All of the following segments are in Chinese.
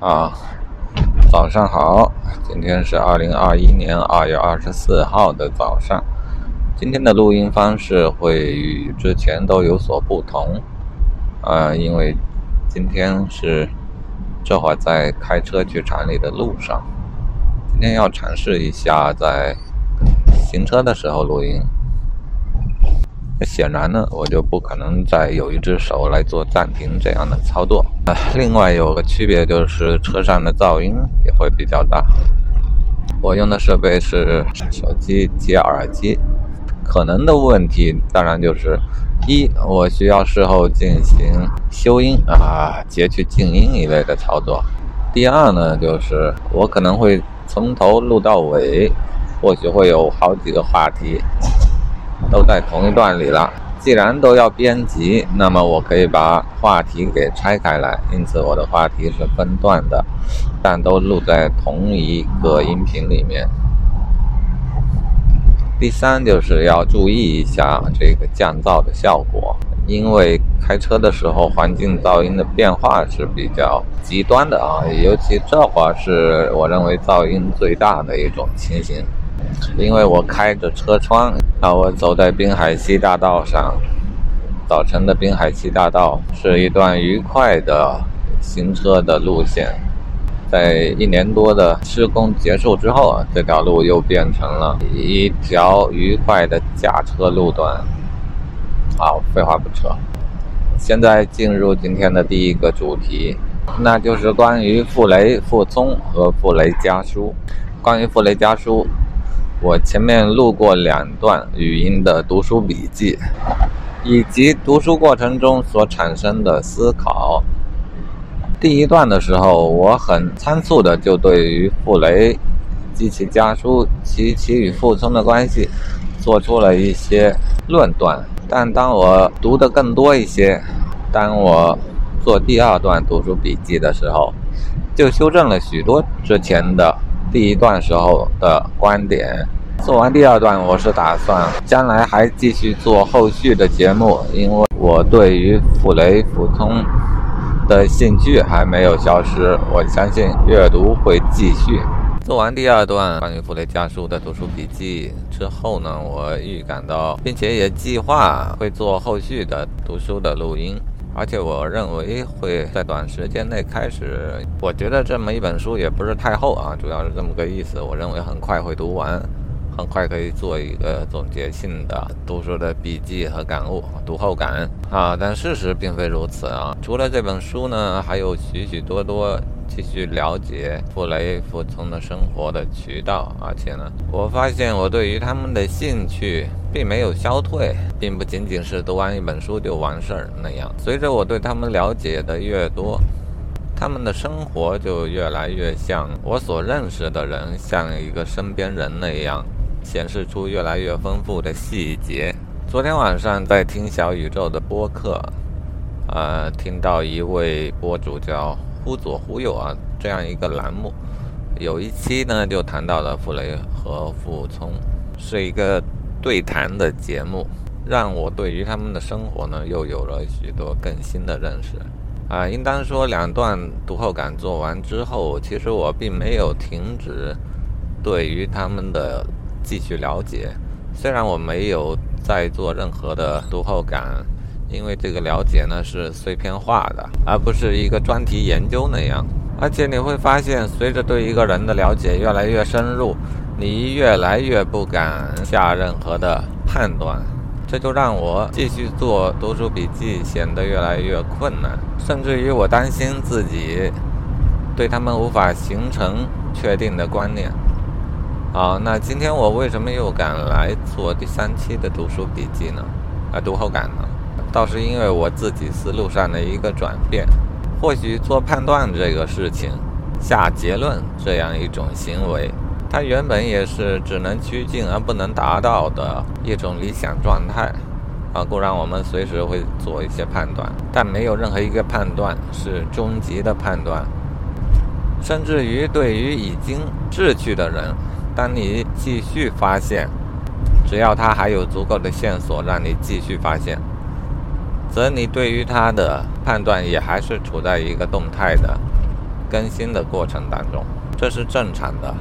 啊，早上好，今天是二零二一年二月二十四号的早上。今天的录音方式会与之前都有所不同，啊，因为今天是这会儿在开车去厂里的路上。今天要尝试一下在行车的时候录音。那显然呢，我就不可能再有一只手来做暂停这样的操作。啊，另外有个区别就是车上的噪音也会比较大。我用的设备是手机接耳机，可能的问题当然就是：一，我需要事后进行修音啊、截去静音一类的操作；第二呢，就是我可能会从头录到尾，或许会有好几个话题。都在同一段里了。既然都要编辑，那么我可以把话题给拆开来，因此我的话题是分段的，但都录在同一个音频里面。第三就是要注意一下这个降噪的效果，因为开车的时候环境噪音的变化是比较极端的啊，尤其这会儿是我认为噪音最大的一种情形。因为我开着车窗，啊，我走在滨海西大道上，早晨的滨海西大道是一段愉快的行车的路线。在一年多的施工结束之后，这条路又变成了一条愉快的驾车路段。好，废话不扯，现在进入今天的第一个主题，那就是关于傅雷、傅聪和傅雷家书。关于傅雷家书。我前面录过两段语音的读书笔记，以及读书过程中所产生的思考。第一段的时候，我很仓促的就对于傅雷及其家书及其与傅聪的关系做出了一些论断。但当我读的更多一些，当我做第二段读书笔记的时候，就修正了许多之前的。第一段时候的观点，做完第二段，我是打算将来还继续做后续的节目，因为我对于傅雷、傅聪的兴趣还没有消失，我相信阅读会继续。做完第二段关于傅雷家书的读书笔记之后呢，我预感到，并且也计划会做后续的读书的录音。而且我认为会在短时间内开始。我觉得这么一本书也不是太厚啊，主要是这么个意思。我认为很快会读完，很快可以做一个总结性的读书的笔记和感悟、读后感啊。但事实并非如此啊。除了这本书呢，还有许许多多。继续了解傅雷、傅聪的生活的渠道，而且呢，我发现我对于他们的兴趣并没有消退，并不仅仅是读完一本书就完事儿那样。随着我对他们了解的越多，他们的生活就越来越像我所认识的人，像一个身边人那样，显示出越来越丰富的细节。昨天晚上在听小宇宙的播客，呃，听到一位博主叫。忽左忽右啊，这样一个栏目，有一期呢就谈到了傅雷和傅聪，是一个对谈的节目，让我对于他们的生活呢又有了许多更新的认识啊。应当说，两段读后感做完之后，其实我并没有停止对于他们的继续了解，虽然我没有再做任何的读后感。因为这个了解呢是碎片化的，而不是一个专题研究那样。而且你会发现，随着对一个人的了解越来越深入，你越来越不敢下任何的判断。这就让我继续做读书笔记显得越来越困难，甚至于我担心自己对他们无法形成确定的观念。好，那今天我为什么又敢来做第三期的读书笔记呢？啊，读后感呢？倒是因为我自己思路上的一个转变，或许做判断这个事情、下结论这样一种行为，它原本也是只能趋近而不能达到的一种理想状态。啊，固然我们随时会做一些判断，但没有任何一个判断是终极的判断。甚至于对于已经逝去的人，当你继续发现，只要他还有足够的线索让你继续发现。则你对于他的判断也还是处在一个动态的更新的过程当中，这是正常的。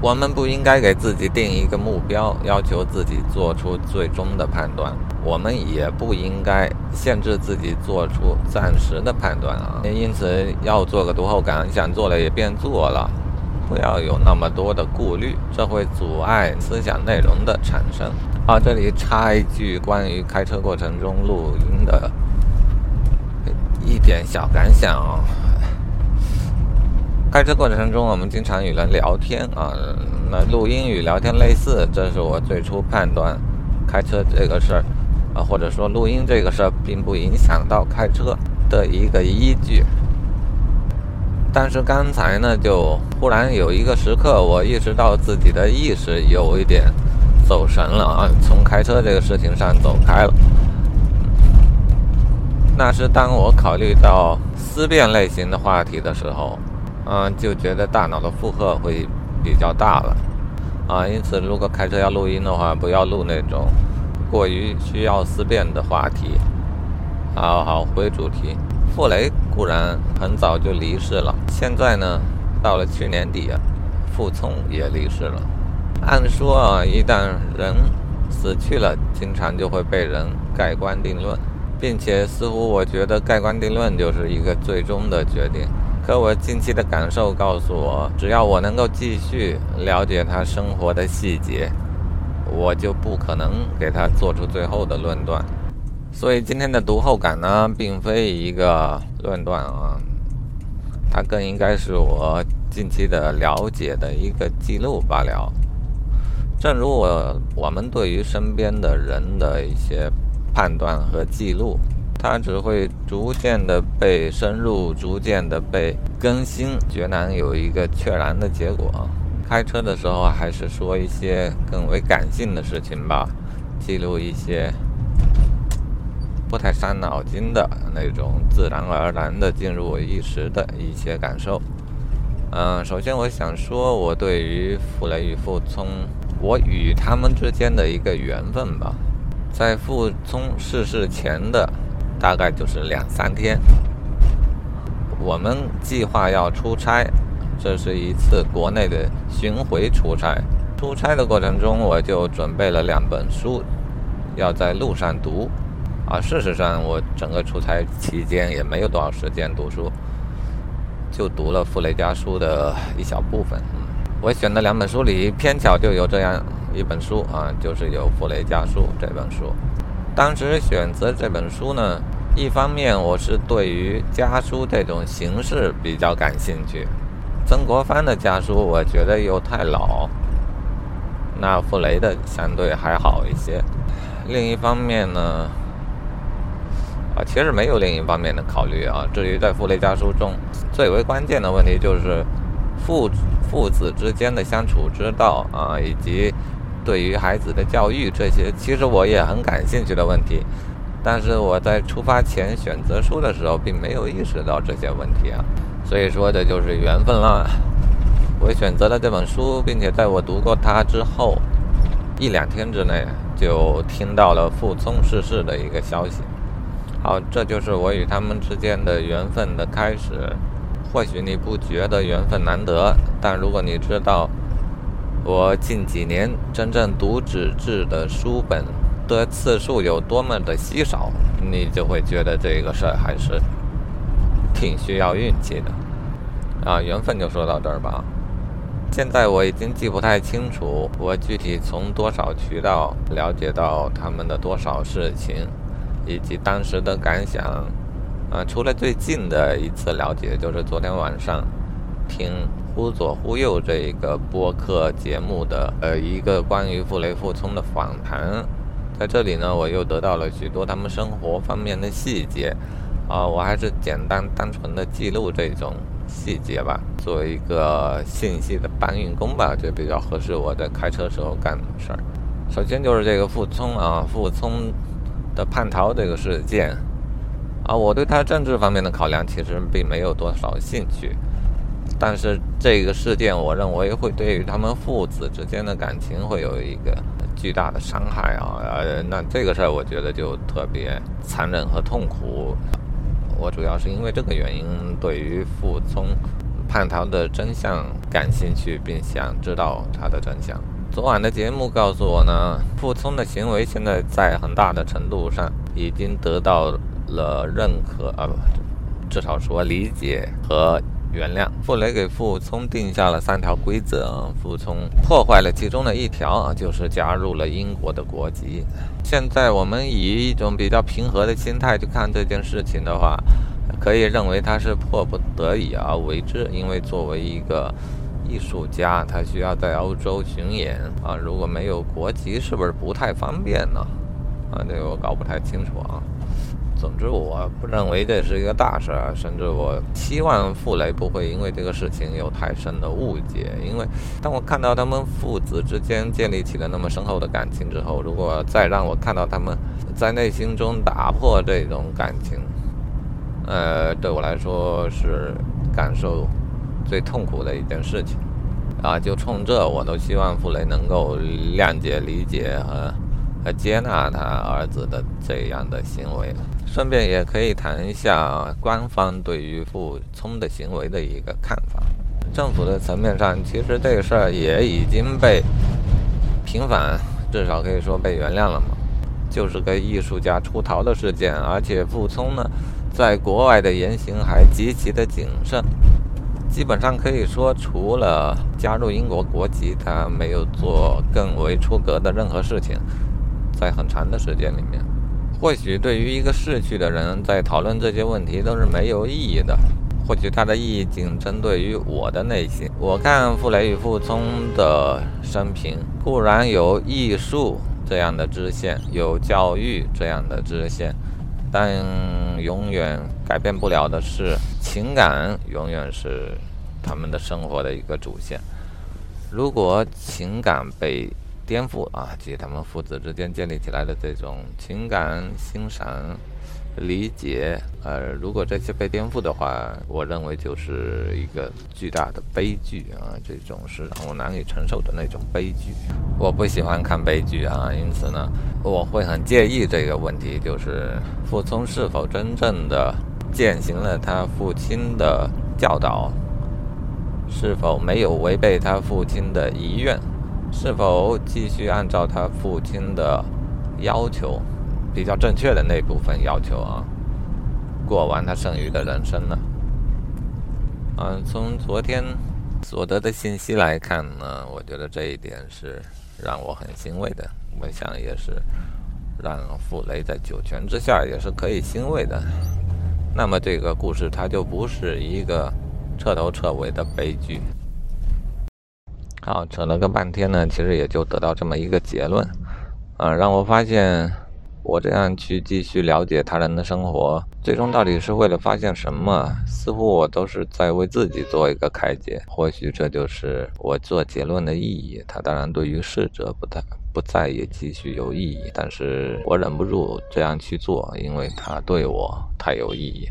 我们不应该给自己定一个目标，要求自己做出最终的判断。我们也不应该限制自己做出暂时的判断啊。因此，要做个读后感，想做了也便做了，不要有那么多的顾虑，这会阻碍思想内容的产生。啊，这里插一句关于开车过程中录音的一点小感想啊。开车过程中，我们经常与人聊天啊，那录音与聊天类似，这是我最初判断开车这个事儿啊，或者说录音这个事儿并不影响到开车的一个依据。但是刚才呢，就忽然有一个时刻，我意识到自己的意识有一点走神了啊，从开车这个事情上走开了。那是当我考虑到思辨类型的话题的时候。嗯，就觉得大脑的负荷会比较大了，啊，因此如果开车要录音的话，不要录那种过于需要思辨的话题。好好回主题，傅雷固然很早就离世了，现在呢，到了去年底啊，傅聪也离世了。按说啊，一旦人死去了，经常就会被人盖棺定论，并且似乎我觉得盖棺定论就是一个最终的决定。可我近期的感受告诉我，只要我能够继续了解他生活的细节，我就不可能给他做出最后的论断。所以今天的读后感呢，并非一个论断啊，它更应该是我近期的了解的一个记录罢了。正如我我们对于身边的人的一些判断和记录。它只会逐渐的被深入，逐渐的被更新，绝难有一个确然的结果。开车的时候，还是说一些更为感性的事情吧，记录一些不太伤脑筋的那种自然而然的进入我意识的一些感受。嗯，首先我想说，我对于傅雷与傅聪，我与他们之间的一个缘分吧，在傅聪逝世前的。大概就是两三天，我们计划要出差，这是一次国内的巡回出差。出差的过程中，我就准备了两本书，要在路上读。啊，事实上，我整个出差期间也没有多少时间读书，就读了傅雷家书的一小部分。我选的两本书里，偏巧就有这样一本书啊，就是有傅雷家书这本书。当时选择这本书呢。一方面，我是对于家书这种形式比较感兴趣。曾国藩的家书，我觉得又太老。那傅雷的相对还好一些。另一方面呢，啊，其实没有另一方面的考虑啊。至于在傅雷家书中，最为关键的问题就是父父子之间的相处之道啊，以及对于孩子的教育这些，其实我也很感兴趣的问题。但是我在出发前选择书的时候，并没有意识到这些问题啊，所以说这就是缘分了。我选择了这本书，并且在我读过它之后，一两天之内就听到了傅聪逝世的一个消息。好，这就是我与他们之间的缘分的开始。或许你不觉得缘分难得，但如果你知道我近几年真正读纸质的书本。的次数有多么的稀少，你就会觉得这个事儿还是挺需要运气的啊。缘分就说到这儿吧。现在我已经记不太清楚，我具体从多少渠道了解到他们的多少事情，以及当时的感想啊。除了最近的一次了解，就是昨天晚上听《忽左忽右》这个播客节目的呃一个关于傅雷傅聪的访谈。在这里呢，我又得到了许多他们生活方面的细节，啊，我还是简单单纯的记录这种细节吧，作为一个信息的搬运工吧，就比较合适我在开车时候干的事儿。首先就是这个傅聪啊，傅聪的叛逃这个事件，啊，我对他政治方面的考量其实并没有多少兴趣，但是这个事件，我认为会对于他们父子之间的感情会有一个。巨大的伤害啊！呃，那这个事儿我觉得就特别残忍和痛苦。我主要是因为这个原因，对于傅聪叛逃的真相感兴趣，并想知道他的真相。昨晚的节目告诉我呢，傅聪的行为现在在很大的程度上已经得到了认可啊，不，至少说理解和原谅。傅雷给傅聪定下了三条规则，傅聪破坏了其中的一条啊，就是加入了英国的国籍。现在我们以一种比较平和的心态去看这件事情的话，可以认为他是迫不得已而为之，因为作为一个。艺术家他需要在欧洲巡演啊，如果没有国籍，是不是不太方便呢？啊，这个我搞不太清楚啊。总之，我不认为这是一个大事儿，甚至我希望傅雷不会因为这个事情有太深的误解。因为当我看到他们父子之间建立起了那么深厚的感情之后，如果再让我看到他们在内心中打破这种感情，呃，对我来说是感受。最痛苦的一件事情，啊，就冲这，我都希望傅雷能够谅解、理解和和接纳他儿子的这样的行为。顺便也可以谈一下官方对于傅聪的行为的一个看法。政府的层面上，其实这个事儿也已经被平反，至少可以说被原谅了嘛。就是个艺术家出逃的事件，而且傅聪呢，在国外的言行还极其的谨慎。基本上可以说，除了加入英国国籍，他没有做更为出格的任何事情。在很长的时间里面，或许对于一个逝去的人，在讨论这些问题都是没有意义的。或许它的意义仅针对于我的内心。我看傅雷与傅聪的生平，固然有艺术这样的支线，有教育这样的支线。但永远改变不了的是，情感永远是他们的生活的一个主线。如果情感被颠覆啊，即他们父子之间建立起来的这种情感欣赏。理解，呃，如果这些被颠覆的话，我认为就是一个巨大的悲剧啊，这种是让我难以承受的那种悲剧。我不喜欢看悲剧啊，因此呢，我会很介意这个问题，就是傅聪是否真正的践行了他父亲的教导，是否没有违背他父亲的遗愿，是否继续按照他父亲的要求。比较正确的那部分要求啊，过完他剩余的人生了。嗯，从昨天所得的信息来看呢，我觉得这一点是让我很欣慰的。我想也是让傅雷在九泉之下也是可以欣慰的。那么这个故事它就不是一个彻头彻尾的悲剧。好，扯了个半天呢，其实也就得到这么一个结论。啊，让我发现。我这样去继续了解他人的生活，最终到底是为了发现什么？似乎我都是在为自己做一个开解。或许这就是我做结论的意义。他当然对于逝者不太不在也继续有意义，但是我忍不住这样去做，因为他对我太有意义。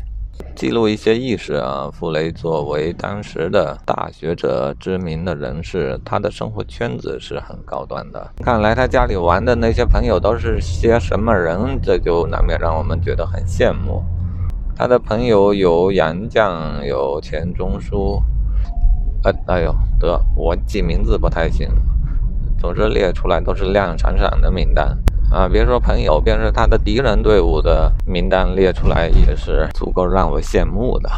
记录一些意识啊，傅雷作为当时的大学者、知名的人士，他的生活圈子是很高端的。看来他家里玩的那些朋友都是些什么人，这就难免让我们觉得很羡慕。他的朋友有杨绛，有钱钟书，呃，哎呦，得我记名字不太行，总之列出来都是亮闪闪的名单。啊，别说朋友，便是他的敌人队伍的名单列出来，也是足够让我羡慕的。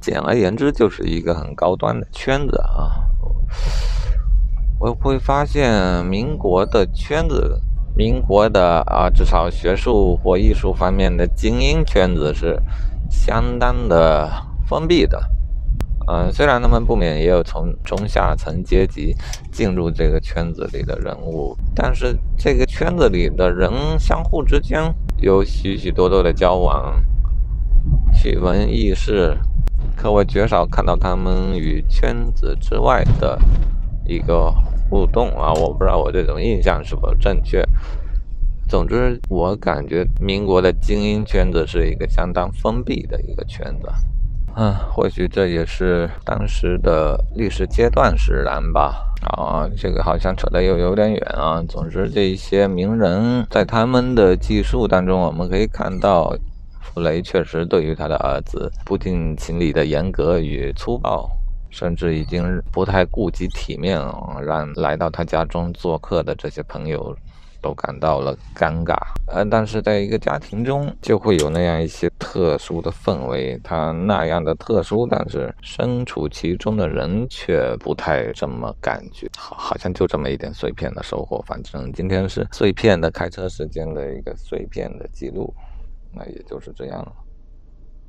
简而言之，就是一个很高端的圈子啊。我会发现，民国的圈子，民国的啊，至少学术或艺术方面的精英圈子是相当的封闭的。嗯，虽然他们不免也有从中下层阶级进入这个圈子里的人物，但是这个圈子里的人相互之间有许许多多的交往、趣闻轶事，可我绝少看到他们与圈子之外的一个互动啊！我不知道我这种印象是否正确。总之，我感觉民国的精英圈子是一个相当封闭的一个圈子。嗯，或许这也是当时的历史阶段使然吧。啊，这个好像扯得又有点远啊。总之，这一些名人在他们的记述当中，我们可以看到，傅雷确实对于他的儿子不近情理的严格与粗暴，甚至已经不太顾及体面，让来到他家中做客的这些朋友。都感到了尴尬，呃，但是在一个家庭中就会有那样一些特殊的氛围，它那样的特殊，但是身处其中的人却不太这么感觉，好，好像就这么一点碎片的收获。反正今天是碎片的开车时间的一个碎片的记录，那也就是这样了。